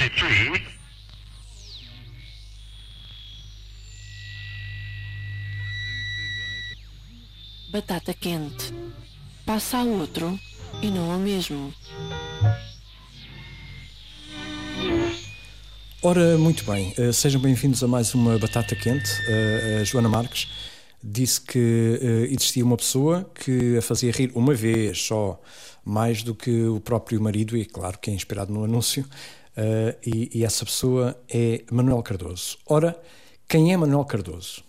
23. Batata quente. Passa a outro e não ao mesmo. Ora, muito bem, eh, sejam bem-vindos a mais uma Batata Quente. Eh, A Joana Marques disse que eh, existia uma pessoa que a fazia rir uma vez só, mais do que o próprio marido, e claro que é inspirado no anúncio, eh, e, e essa pessoa é Manuel Cardoso. Ora, quem é Manuel Cardoso?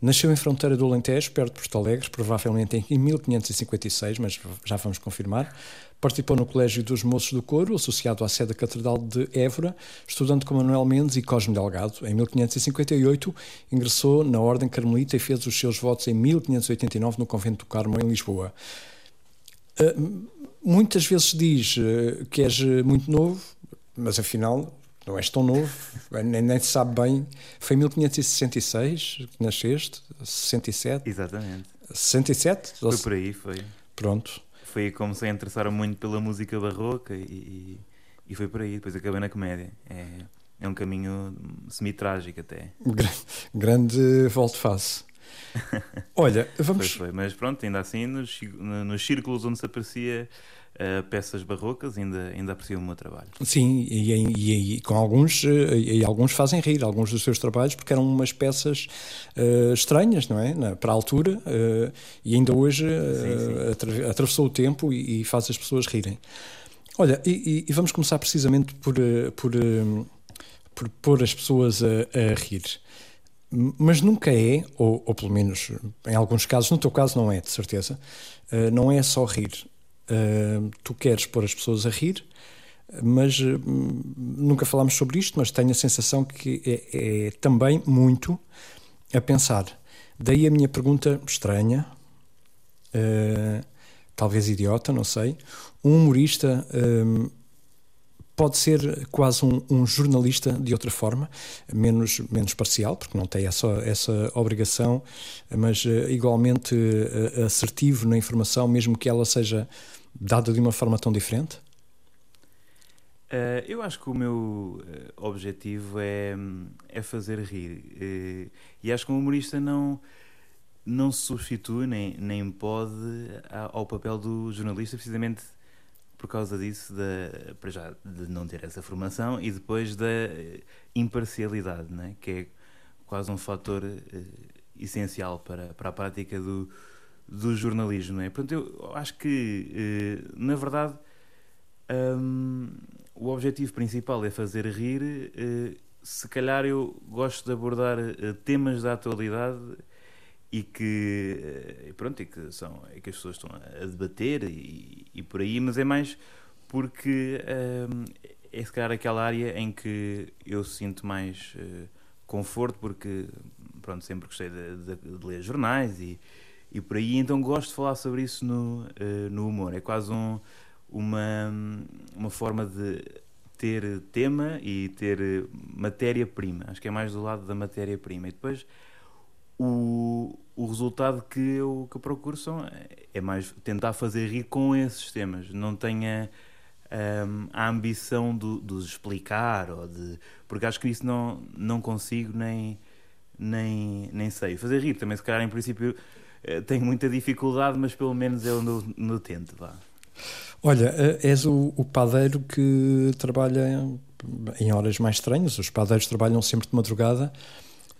Nasceu em fronteira do Alentejo, perto de Porto Alegre, provavelmente em 1556, mas já vamos confirmar. Participou no Colégio dos Moços do Coro, associado à sede da Catedral de Évora, estudando com Manuel Mendes e Cosme Delgado. Em 1558, ingressou na Ordem Carmelita e fez os seus votos em 1589 no Convento do Carmo, em Lisboa. Uh, muitas vezes diz uh, que és uh, muito novo, mas afinal não és tão novo, nem, nem se sabe bem. Foi em 1566 que nasceste, 67? Exatamente. 67? Foi por aí, foi. Pronto. Foi comecei a interessar muito pela música barroca e, e foi por aí. Depois acabei na comédia. É, é um caminho semi-trágico até. Grande volte-face. Olha, vamos. Foi. Mas pronto, ainda assim, nos, nos círculos onde se aparecia uh, peças barrocas, ainda, ainda aprecio o meu trabalho. Sim, e, e, e com alguns, e, alguns fazem rir, alguns dos seus trabalhos, porque eram umas peças uh, estranhas, não é? Na, para a altura, uh, e ainda hoje sim, sim. atravessou o tempo e, faz as pessoas rirem. Olha, e, vamos começar precisamente por, por, por pôr as pessoas a, a rir mas nunca é, ou, ou, pelo menos em alguns casos, no teu caso não é, de certeza, não é só rir. Uh, tu queres pôr as pessoas a rir, mas uh, nunca falámos sobre isto, mas tenho a sensação que é, é, também muito a pensar. Daí a minha pergunta estranha, talvez idiota, não sei. Um humorista pode ser quase um, um, jornalista de outra forma, menos, menos parcial, porque não tem essa, essa obrigação, mas uh, igualmente uh, assertivo na informação, mesmo que ela seja dada de uma forma tão diferente? Uh, eu acho que o meu objetivo é, é fazer rir. e acho que um humorista não, não se substitui nem, nem pode ao papel do jornalista, precisamente por causa disso, de, para já, de não ter essa formação e depois da imparcialidade, né? que é quase um fator uh, essencial para, para a prática do, do jornalismo. Né? Portanto, eu acho que, uh, na verdade, um, o objetivo principal é fazer rir. Uh, se calhar eu gosto de abordar temas da atualidade e que eh, pronto e que são é que as pessoas estão a debater e, e por aí mas é mais porque um, é se calhar aquela área em que eu sinto mais uh, conforto porque pronto sempre gostei de, de, de, ler jornais e, e por aí então gosto de falar sobre isso no, uh, no humor é quase um, uma uma forma de ter tema e ter matéria-prima acho que é mais do lado da matéria-prima e depois o, o resultado que eu, que eu procuro são, é mais tentar fazer rir com esses temas. Não tenha um, a ambição de, de os explicar, ou de, porque acho que isso não, não consigo nem, nem, nem sei. Fazer rir também, se calhar, em princípio, tenho muita dificuldade, mas pelo menos eu no, no tento. Vá. Olha, eh, és o, o padeiro que trabalha em horas mais estranhas. Os padeiros trabalham sempre de madrugada.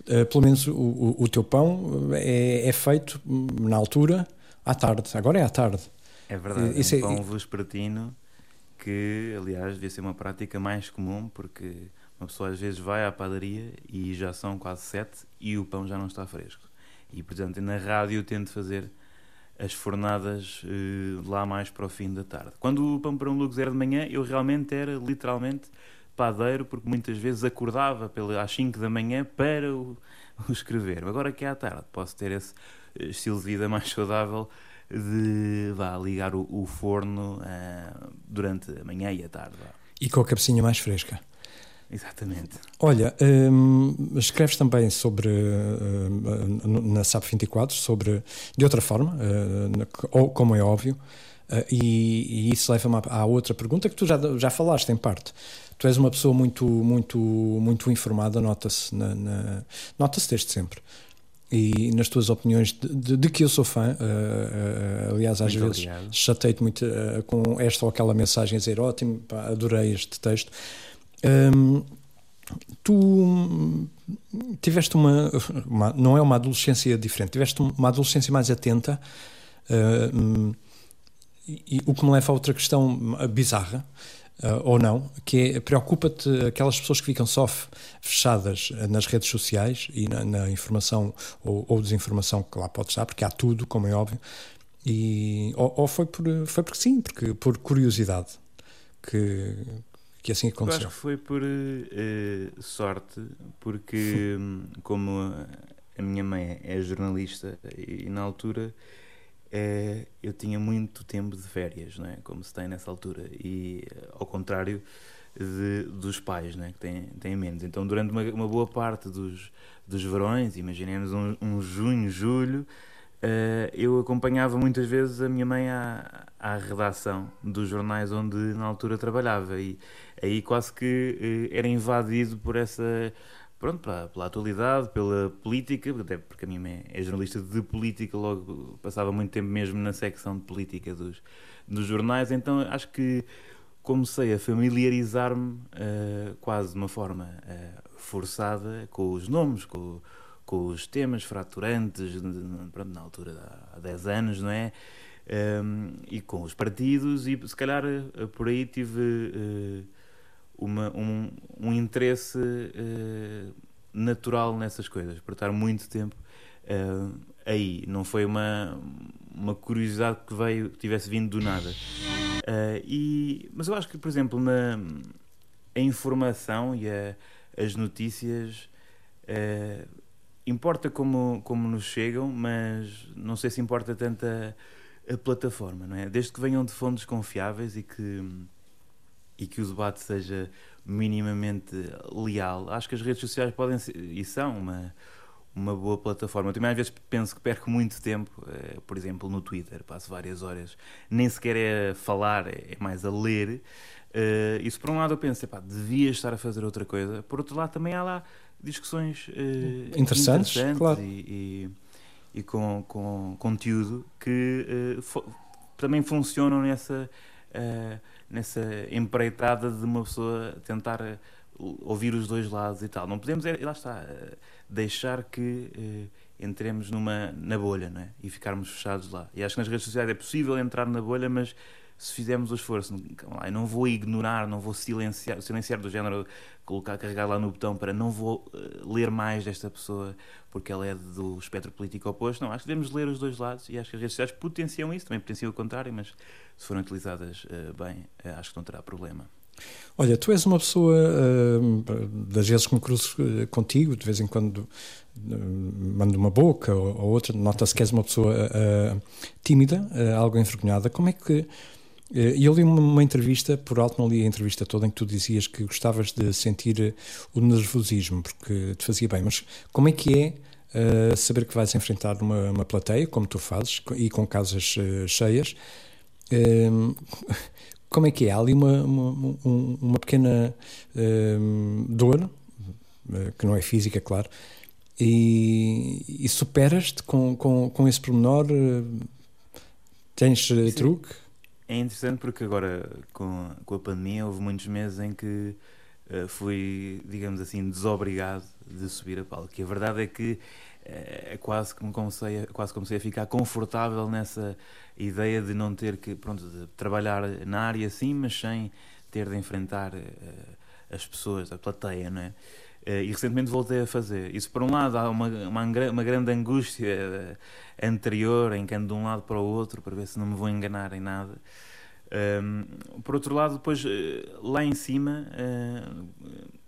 Uh, pelo menos o, o, teu pão é, é, feito na altura, à tarde. Agora é à tarde. É verdade, Isso é um pão vespertino que, aliás, devia ser uma prática mais comum, porque uma pessoa às vezes vai à padaria e já são quase sete e o pão já não está fresco. E, portanto, na rádio tento fazer as fornadas uh, lá mais para o fim da tarde. Quando o pão para um Lux era de manhã, eu realmente era literalmente padeiro, porque muitas vezes acordava às 5 da manhã para o, o, escrever. Agora que é à tarde, posso ter esse eh, estilo de vida mais saudável de vá, ligar o, o forno uh, durante a manhã e a tarde. Vá. E com a cabecinha mais fresca. Exatamente. Olha, hum, escreves também sobre, hum, na SAP 24, sobre, de outra forma, uh, como é óbvio, Uh, e, e, isso leva-me à, outra pergunta que tu já, já falaste em parte. Tu és uma pessoa muito, muito, muito informada, nota-se na, na nota-se desde sempre. E nas tuas opiniões, de, de, de que eu sou fã, uh, uh, aliás, às muito vezes chatei-te muito com esta ou aquela mensagem a dizer: ótimo, pá, adorei este texto. Tu tiveste uma, uma, não é uma adolescência diferente, tiveste uma adolescência mais atenta. Uh, e, o que me leva a outra questão bizarra, uh, ou não, que é preocupa-te aquelas pessoas que ficam só fechadas nas redes sociais e na, na informação ou, ou, desinformação que lá pode estar, porque há tudo, como é óbvio, e, ou, ou foi, por, foi porque sim, porque, por curiosidade que, que assim aconteceu. Eu acho que foi por uh, sorte, porque como a minha mãe é jornalista e, e na altura é, eu tinha muito tempo de férias, não é? como se tem nessa altura, e ao contrário de, dos pais, não é? que têm, têm menos. Então, durante uma, uma boa parte dos, dos verões, imaginemos um, um junho, julho, uh, eu acompanhava muitas vezes a minha mãe à, à redação dos jornais onde na altura trabalhava, e aí quase que uh, era invadido por essa pronto, pela, pela atualidade, pela política, até porque a minha mãe é jornalista de política, logo passava muito tempo mesmo na secção de política dos, dos jornais, então acho que comecei a familiarizar-me uh, quase de uma forma forçada com os nomes, com, com os temas fraturantes, pronto, na altura há 10 anos, não é? Um, e com os partidos, e se calhar uh, por aí tive uma, um, um interesse uh, natural nessas coisas, por estar muito tempo uh, aí. Não foi uma, uma curiosidade que veio, que tivesse vindo do nada. Uh, e, mas eu acho que, por exemplo, na, a informação e a, as notícias importa como, como nos chegam, mas não sei se importa tanto a, a plataforma, não é? Desde que venham de fontes confiáveis e que e que o debate seja minimamente leal, acho que as redes sociais podem ser, e são uma, uma boa plataforma. Eu também às vezes penso que perco muito tempo, eh, por exemplo, no Twitter, passo várias horas, nem sequer é a falar, é, é mais a ler. Uh, isso por um lado eu penso, epá, devia estar a fazer outra coisa, por outro lado também há lá discussões uh, interessantes, interessantes claro. e, e, e, com, com conteúdo que uh, também funcionam nessa nessa empreitada de uma pessoa tentar ouvir os dois lados e tal. Não podemos, é, lá está, deixar que entremos numa, na bolha não é? e ficarmos fechados lá. E acho que nas redes sociais é possível entrar na bolha, mas se fizermos o esforço, eu não vou ignorar, não vou silenciar, silenciar do género, colocar, carregar lá no botão para não vou uh, ler mais desta pessoa porque ela é do espectro político oposto. Não, acho que devemos ler os dois lados e acho que as redes sociais potenciam isso, também potenciam o contrário, mas se forem utilizadas uh, bem, uh, acho que não terá problema. Olha, tu és uma pessoa, das vezes que me cruzo contigo, de vez em quando mando uma boca ou, ou outra, nota-se que és uma pessoa tímida, algo envergonhada. Como é que. E eu li uma, uma, entrevista, por alto não li a entrevista toda, em que tu dizias que gostavas de sentir o nervosismo, porque te fazia bem, mas como é que é saber que vais enfrentar uma, uma plateia, como tu fazes, e com casas cheias? Ehm, como é que é? Há ali uma, uma, uma pequena ehm, dor, eh, que não é física, claro, e, e superas-te com, com, com esse pormenor? Eh, tens eh, Sim. truque? É interessante porque agora, com, com a pandemia, houve muitos meses em que uh, fui, digamos assim, desobrigado de subir a palco. E a verdade é que é quase que me comecei, quase comecei a ficar confortável nessa ideia de não ter que pronto, trabalhar na área sim, mas sem ter de enfrentar uh, as pessoas, a plateia, não é? Uh, e recentemente voltei a fazer. Isso, por um lado, há uma, uma, uma grande angústia uh, anterior em que ando de um lado para o outro para ver se não me vou enganar em nada. Um, ehm, por outro lado, depois lá em cima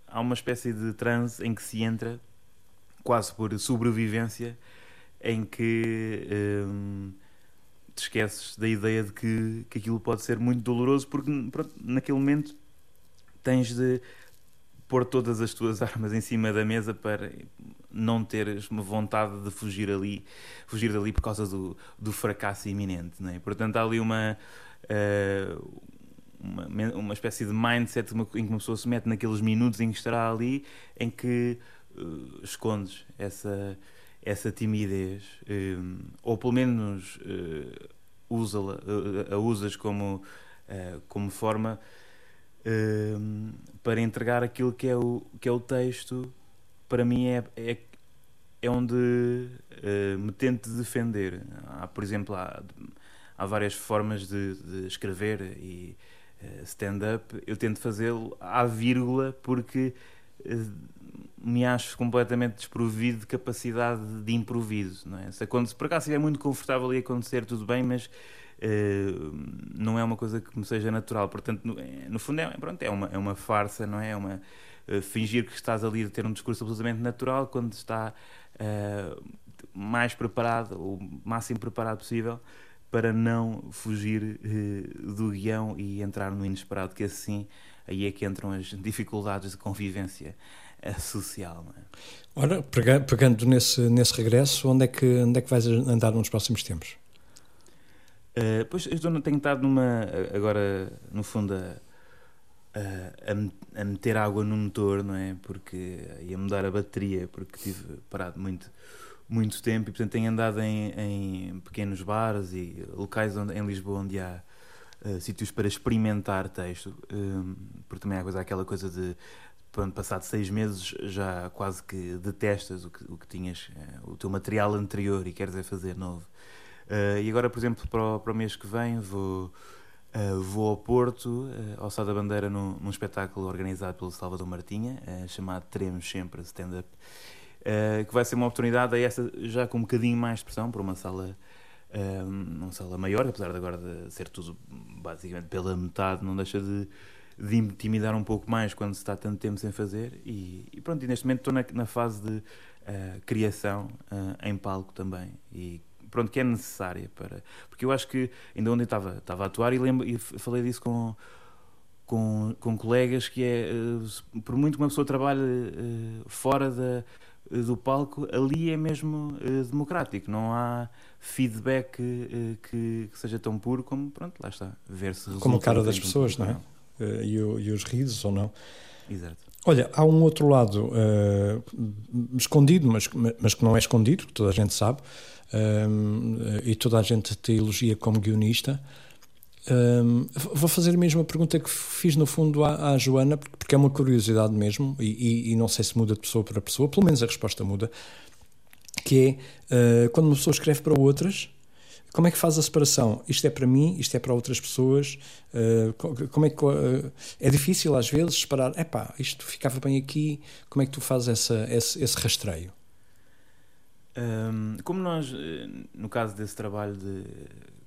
há uma espécie de transe em que se entra quase por sobrevivência em que. Um, ehm, te esqueces da ideia de que, que aquilo pode ser muito doloroso, porque pronto, naquele momento tens de pôr todas as tuas armas em cima da mesa para não teres uma vontade de fugir ali, fugir dali por causa do, do fracasso iminente, não é? Portanto, há ali uma uh, uma, uma espécie de mindset em que uma pessoa se mete naqueles minutos em que estará ali, em que uh, escondes essa, essa timidez, um, ou pelo menos uh, usa-la, a usas como, como forma para entregar aquilo que é o, que é o texto, para mim é, é, é onde me tento defender. Há, por exemplo, há, há várias formas de, de escrever e eh, stand-up, eu tento fazê-lo à vírgula porque eh, me acho completamente desprovido de capacidade de improviso. Não é? Se, quando, se por acaso estiver muito confortável e acontecer, tudo bem, mas uh, não é uma coisa que me seja natural. Portanto, no, no fundo, é, pronto, é, uma, é uma farsa, não é? é uma, uh, fingir que estás ali a ter um discurso absolutamente natural quando está mais preparado, o máximo preparado possível para não fugir do guião e entrar no inesperado, que assim aí é que entram as dificuldades de convivência social. É? Ora, pegando nesse, nesse regresso, onde é, que, onde é que vais andar nos próximos tempos? Uh, pois eu tenho estado numa, agora, no fundo, a, a, a, meter água no motor, não é? Porque ia mudar a bateria, porque tive parado muito muito tempo e portanto tenho andado em, em pequenos bares e locais onde, em Lisboa onde há uh, sítios para experimentar texto, um, porque também há coisa, aquela coisa de pronto, passado seis meses já quase que detestas o que, o que tinhas, uh, o teu material anterior e queres é fazer novo. Uh, e agora, por exemplo, para o, para o mês que vem vou, vou ao Porto, ao Sá da Bandeira, num, num espetáculo organizado pelo Salvador Martinha, chamado Teremos Sempre Stand-Up uh, que vai ser uma oportunidade a essa já com um bocadinho mais de pressão, para uma sala, uh, uma sala maior, apesar de agora de ser tudo basicamente pela metade, não deixa de, de intimidar um pouco mais quando se está tanto tempo sem fazer. E, e pronto, e neste momento estou na, na fase de uh, criação em palco também. E pronto, que é necessária para. Porque eu acho que ainda ontem estava, estava a atuar e, lembro, e falei disso com com, com colegas que é por muito que uma pessoa trabalhe fora da, eh, do palco, ali é mesmo democrático, não há feedback que, que, seja tão puro como, pronto, lá está, ver-se Como a cara das pessoas, não é? Uh, e, o, e, os risos ou não. Exato. Olha, há um outro lado escondido, mas, mas que não é escondido, que toda a gente sabe, e toda a gente te elogia como guionista, um, vou fazer a mesma pergunta que fiz no fundo à, à Joana, porque é uma curiosidade mesmo, e, e, e, não sei se muda de pessoa para pessoa, pelo menos a resposta muda, que é uh, quando uma pessoa escreve para outras, como é que faz a separação? Isto é para mim, isto é para outras pessoas. Uh, como é que uh, é difícil às vezes separar? Epá, isto ficava bem aqui. Como é que tu fazes essa, esse, esse rastreio? Um, como nós, no caso desse trabalho de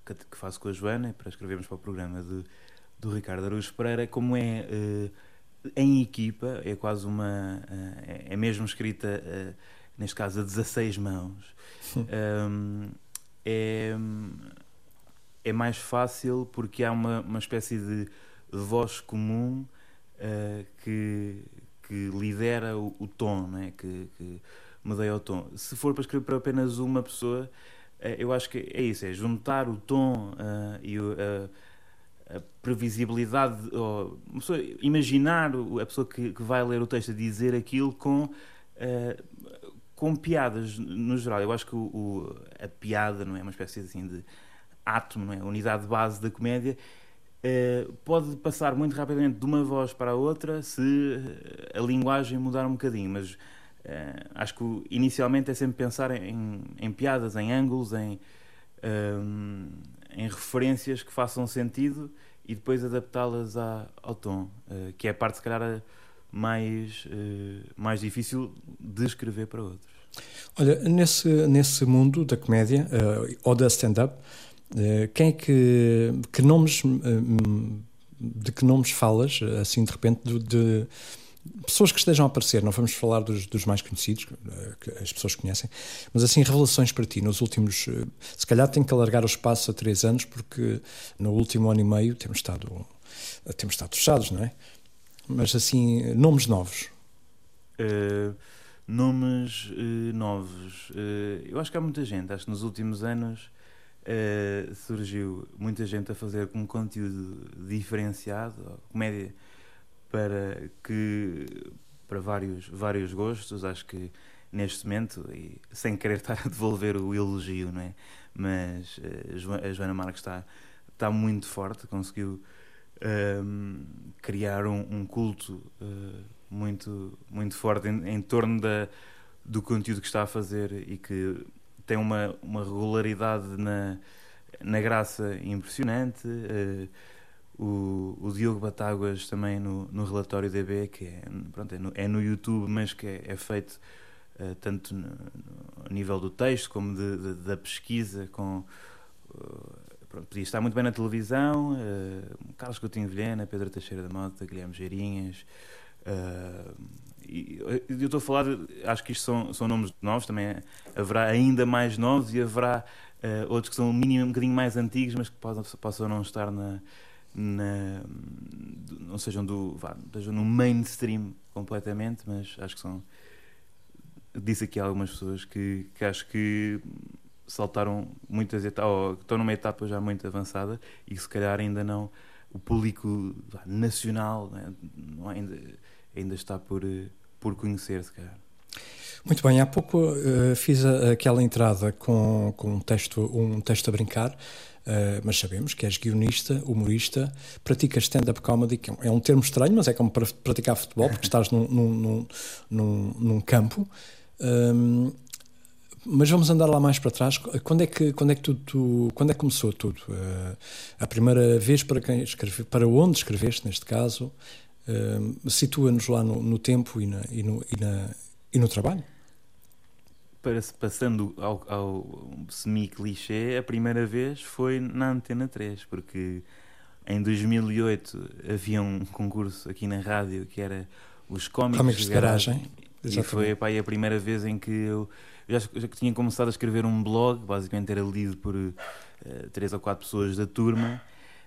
que, faço com a Joana para escrevermos para o programa de, do Ricardo Araújo Pereira, como é uh, em equipa, é quase uma. Uh, é mesmo escrita, neste caso, a 16 mãos. um, é, é mais fácil porque há uma, uma espécie de voz comum que, que lidera o, o tom, né? que, que medeia o tom. Se for para escrever para apenas uma pessoa eh, eu acho que é isso, é juntar o tom uh, e o, uh, a previsibilidade, ou, imaginar a pessoa que, que, vai ler o texto a dizer aquilo com, uh, com piadas no geral. Eu acho que o, o, a piada não é uma espécie assim de átomo, não é? unidade base da comédia. pode passar muito rapidamente de uma voz para a outra se a linguagem mudar um bocadinho, mas Uh, acho que inicialmente é sempre pensar em, em piadas, em ângulos, em, um, em referências que façam sentido e depois adaptá-las ao tom, uh, que é a parte, se calhar, mais, uh, mais difícil de escrever para outros. Olha, nesse, nesse mundo da comédia ou da stand-up, quem é que, que nomes, de que nomes falas, assim de repente, de, de pessoas que estejam a aparecer, não vamos falar dos, dos, mais conhecidos, que as pessoas conhecem, mas assim, revelações para ti nos últimos. Se calhar tenho que alargar o espaço a três anos, porque no último ano e meio temos estado, temos estado fechados, não é? Mas assim, nomes novos. Uh, nomes uh, novos. Uh, eu acho que há muita gente, acho que nos últimos anos uh, surgiu muita gente a fazer um conteúdo diferenciado, comédia para que para vários, vários gostos, acho que neste momento, e sem querer estar a devolver o elogio, não é? Mas a Joana Marques está, está muito forte, conseguiu um, criar um, um culto uh, muito, muito forte em, em torno da, do conteúdo que está a fazer e que tem uma, uma regularidade na, na graça impressionante. Uh, o, o Diogo Batáguas também no, no relatório DB, que é, pronto, é, no, é no YouTube, mas que é, é feito uh, tanto no, no, nível do texto como de, de, da pesquisa, com uh, pronto, podia estar muito bem na televisão, uh, Carlos Coutinho Vilhena, Pedro Teixeira da Mota, Guilherme Geirinhas. Uh, e, eu estou a falar, acho que isto são, são nomes novos, também haverá ainda mais novos e haverá uh, outros que são um, mínimo, um bocadinho mais antigos, mas que possam, possam não estar na, na não sejam do vá, estejam no mainstream completamente, mas acho que são disse aqui algumas pessoas que, que acho que saltaram muitas etapas, ou estão numa etapa já muito avançada e que se calhar ainda não, o público nacional né, não, ainda, ainda está por, por conhecer, se calhar. Muito bem, há pouco uh, fiz a, aquela entrada com, com um, texto, um texto a brincar, uh, mas sabemos que és guionista, humorista, praticas stand-up comedy, que é um é termo estranho, mas é como para praticar futebol, porque estás num, num, num, num campo. Um, mas vamos andar lá mais para trás. Quando é que, quando é que tu, tu quando é que começou tudo? Uh, a primeira vez para quem escreve, para onde escreveste neste caso? Uh, Situa-nos lá no, no, tempo e, na, e, no, e, na, e no trabalho. Para, passando ao, ao semi-clichê, a primeira vez foi na Antena 3, porque em 2008 havia um concurso aqui na rádio que era os cómicos, de garagem. garagem. E foi pá, a primeira vez em que eu já, já tinha começado a escrever um blog, basicamente era lido por uh, três ou quatro pessoas da turma,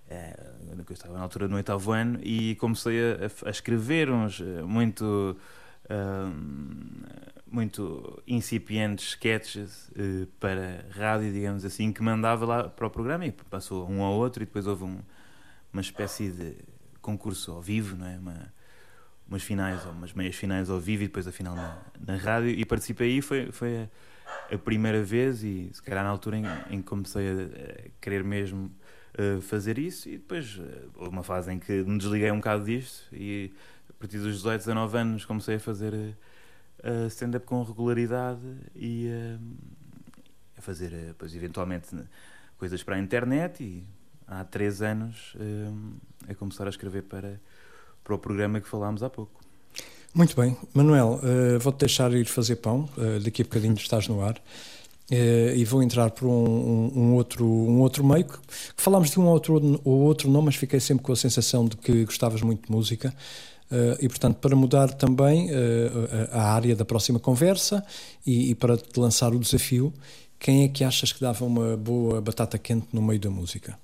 uh, eu estava na altura do oitavo ano, e comecei a, a escrever uns uh, muito. Uh, muito incipientes sketches uh, para rádio, digamos assim, que mandava lá para o programa e passou um ao outro e depois houve um, uma espécie de concurso ao vivo, não é? Uma, umas finais ou umas meias finais ao vivo e depois a final na, na rádio. E participei aí foi, foi a, a, primeira vez e se calhar na altura em, em que comecei a, a querer mesmo uh, fazer isso. E depois uh, houve uma fase em que me desliguei um bocado disto e a partir dos 18, 19 anos comecei a fazer uh, stand-up com regularidade e a fazer depois eventualmente coisas para a internet. E há três anos a começar a escrever para para o programa que falámos há pouco. Muito bem. Manuel, uh, vou-te deixar ir fazer pão, uh, daqui a bocadinho estás no ar. Uh, e vou entrar por um, um, um, outro, um outro meio que, que falámos de um outro, ou outro nome, mas fiquei sempre com a sensação de que gostavas muito de música. Uh, e, portanto, para mudar também uh, a área da próxima conversa e, e, para te lançar o desafio, quem é que achas que dava uma boa batata quente no meio da música?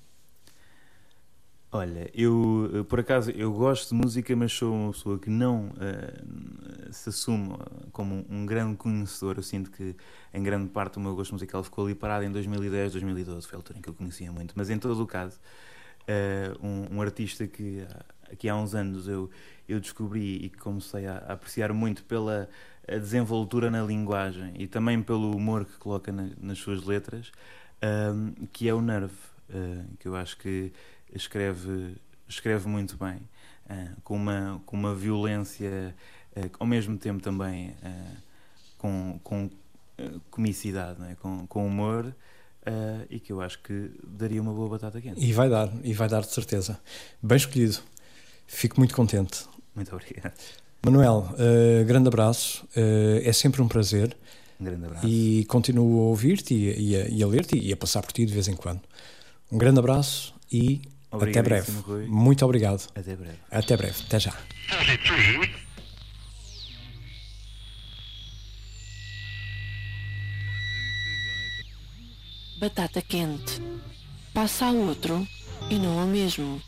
Olha, eu eh, por acaso eu gosto de música, mas sou uma pessoa que não uh, se assume como um grande conhecedor. Eu sinto que em grande parte o meu gosto musical ficou ali parado em 2010, 2012, foi a altura em que eu conhecia muito. Mas em todo o caso, uh, um, um, artista que, que há uns anos eu, eu descobri e que comecei a, a apreciar muito pela desenvoltura na linguagem e também pelo humor que coloca na, nas suas letras, uh, que é o Nerve, que eu acho que escreve, escreve muito bem, uh, com, uma, com uma violência, uh, ao mesmo tempo também uh, com, com comicidade, é? com, com humor. e que eu acho que daria uma boa batata quente. E vai dar, e vai dar de certeza. Bem escolhido. Fico muito contente. Muito obrigado. Manuel, grande abraço. é sempre um prazer. Um grande abraço. E continuo a ouvir-te e, e, a, e a ler-te e a passar por ti de vez em quando. Um grande abraço e até breve. Rui. Muito obrigado. Até breve. Até breve. Até já. Batata quente. Passa a outro e não ao mesmo.